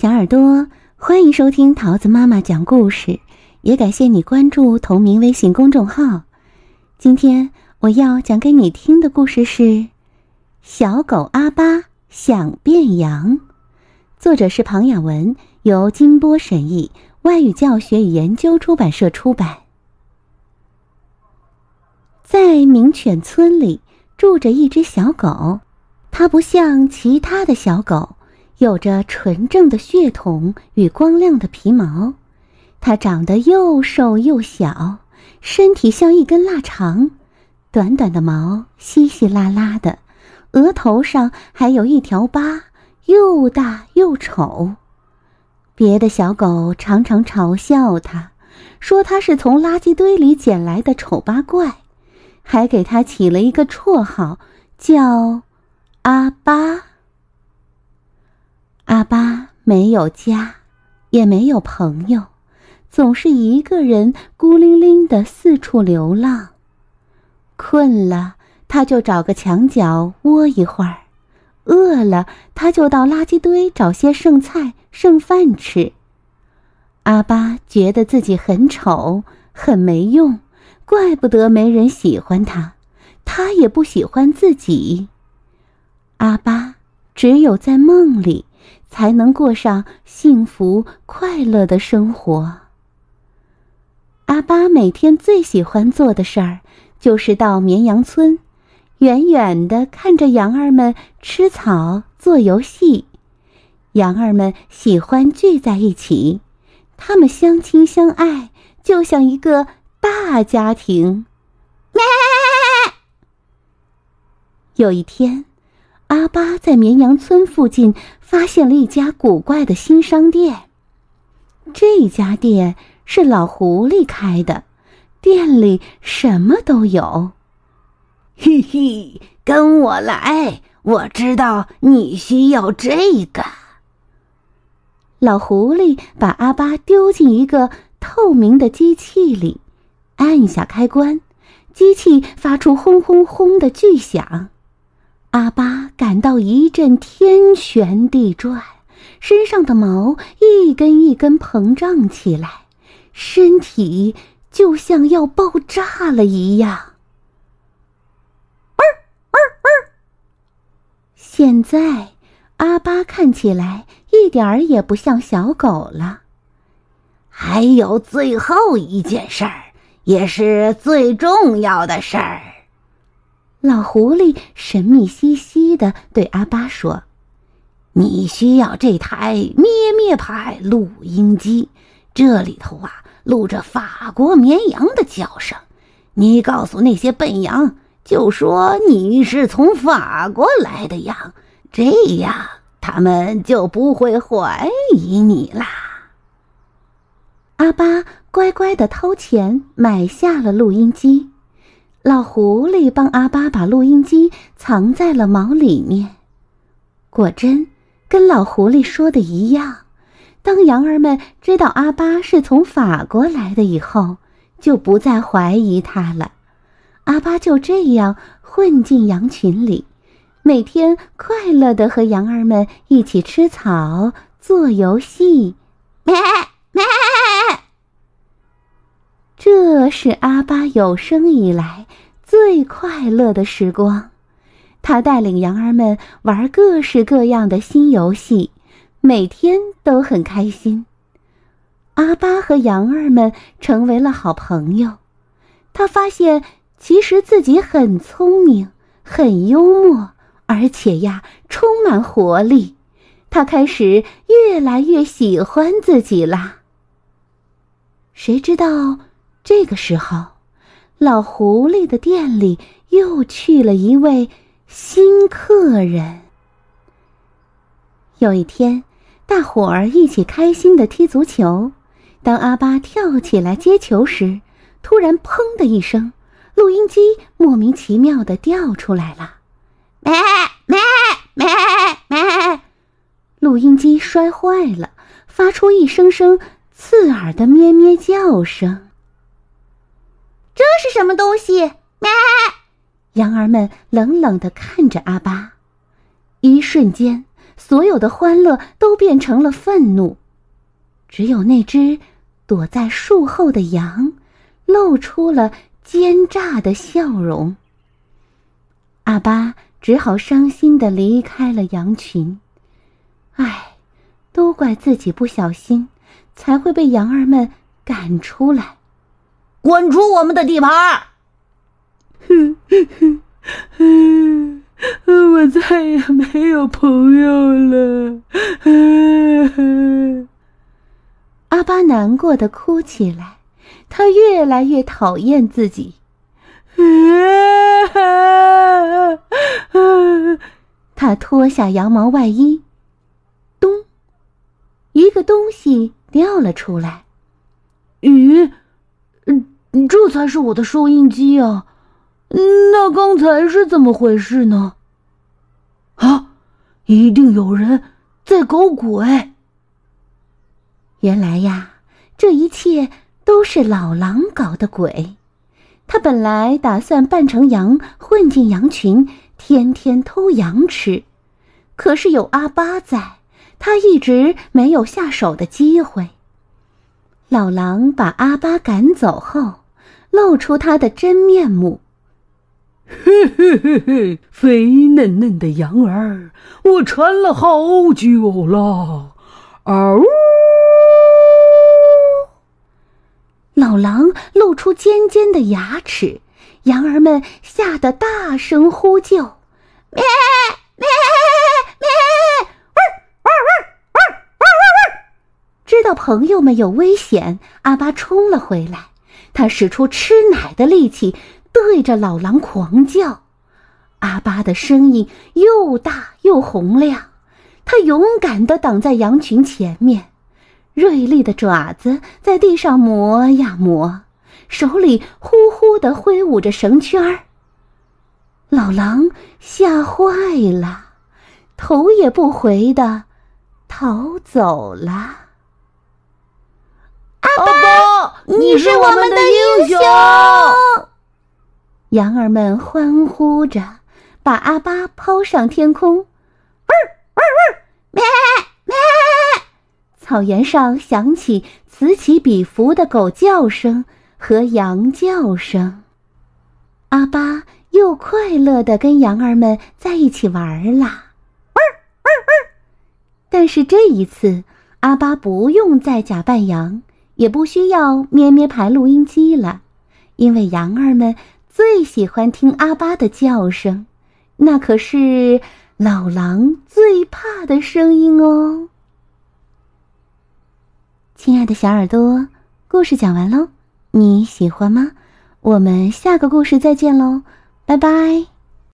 小耳朵，欢迎收听桃子妈妈讲故事，也感谢你关注同名微信公众号。今天我要讲给你听的故事是《小狗阿巴想变羊》，作者是庞雅文，由金波审译，外语教学与研究出版社出版。在名犬村里住着一只小狗，它不像其他的小狗。有着纯正的血统与光亮的皮毛，它长得又瘦又小，身体像一根腊肠，短短的毛稀稀拉拉的，额头上还有一条疤，又大又丑。别的小狗常常嘲笑它，说它是从垃圾堆里捡来的丑八怪，还给它起了一个绰号，叫阿巴。阿巴没有家，也没有朋友，总是一个人孤零零的四处流浪。困了，他就找个墙角窝一会儿；饿了，他就到垃圾堆找些剩菜剩饭吃。阿巴觉得自己很丑，很没用，怪不得没人喜欢他，他也不喜欢自己。阿巴只有在梦里。才能过上幸福快乐的生活。阿巴每天最喜欢做的事儿，就是到绵羊村，远远的看着羊儿们吃草、做游戏。羊儿们喜欢聚在一起，他们相亲相爱，就像一个大家庭。有一天。阿巴在绵羊村附近发现了一家古怪的新商店。这家店是老狐狸开的，店里什么都有。嘿嘿，跟我来，我知道你需要这个。老狐狸把阿巴丢进一个透明的机器里，按下开关，机器发出轰轰轰的巨响。阿巴感到一阵天旋地转，身上的毛一根一根膨胀起来，身体就像要爆炸了一样。嗷嗷嗷！现在，阿巴看起来一点儿也不像小狗了。还有最后一件事儿，也是最重要的事儿。老狐狸神秘兮兮的对阿巴说：“你需要这台咩咩牌录音机，这里头啊录着法国绵羊的叫声。你告诉那些笨羊，就说你是从法国来的羊，这样他们就不会怀疑你啦。”阿巴乖乖的掏钱买下了录音机。老狐狸帮阿巴把录音机藏在了毛里面，果真跟老狐狸说的一样。当羊儿们知道阿巴是从法国来的以后，就不再怀疑他了。阿巴就这样混进羊群里，每天快乐的和羊儿们一起吃草、做游戏。咩咩。是阿巴有生以来最快乐的时光，他带领羊儿们玩各式各样的新游戏，每天都很开心。阿巴和羊儿们成为了好朋友。他发现，其实自己很聪明、很幽默，而且呀，充满活力。他开始越来越喜欢自己啦。谁知道？这个时候，老狐狸的店里又去了一位新客人。有一天，大伙儿一起开心的踢足球。当阿巴跳起来接球时，突然“砰”的一声，录音机莫名其妙的掉出来了。咩咩咩咩！录音机摔坏了，发出一声声刺耳的咩咩叫声。东西？羊儿们冷冷的看着阿巴，一瞬间，所有的欢乐都变成了愤怒。只有那只躲在树后的羊，露出了奸诈的笑容。阿巴只好伤心的离开了羊群。唉，都怪自己不小心，才会被羊儿们赶出来。滚出我们的地盘！哼哼哼，我再也没有朋友了。阿巴难过的哭起来，他越来越讨厌自己。他脱下羊毛外衣，咚，一个东西掉了出来。咦，这才是我的收音机啊！那刚才是怎么回事呢？啊，一定有人在搞鬼！原来呀，这一切都是老狼搞的鬼。他本来打算扮成羊，混进羊群，天天偷羊吃。可是有阿巴在，他一直没有下手的机会。老狼把阿巴赶走后，露出他的真面目。嘿嘿嘿嘿，肥嫩嫩的羊儿，我馋了好久了。嗷！老狼露出尖尖的牙齿，羊儿们吓得大声呼救：“咩咩咩！汪汪汪汪汪汪！”知道朋友们有危险，阿巴冲了回来。他使出吃奶的力气，对着老狼狂叫。阿巴的声音又大又洪亮，他勇敢地挡在羊群前面。锐利的爪子在地上磨呀磨，手里呼呼地挥舞着绳圈儿。老狼吓坏了，头也不回的逃走了。阿巴，你是我们的英雄！羊儿们欢呼着，把阿巴抛上天空。汪汪汪！咩咩！草原上响起此起彼伏的狗叫声和羊叫声，阿巴又快乐的跟羊儿们在一起玩啦。但是这一次，阿巴不用再假扮羊，也不需要咩咩牌录音机了，因为羊儿们最喜欢听阿巴的叫声，那可是老狼最怕的声音哦。亲爱的小耳朵，故事讲完喽，你喜欢吗？我们下个故事再见喽，拜拜。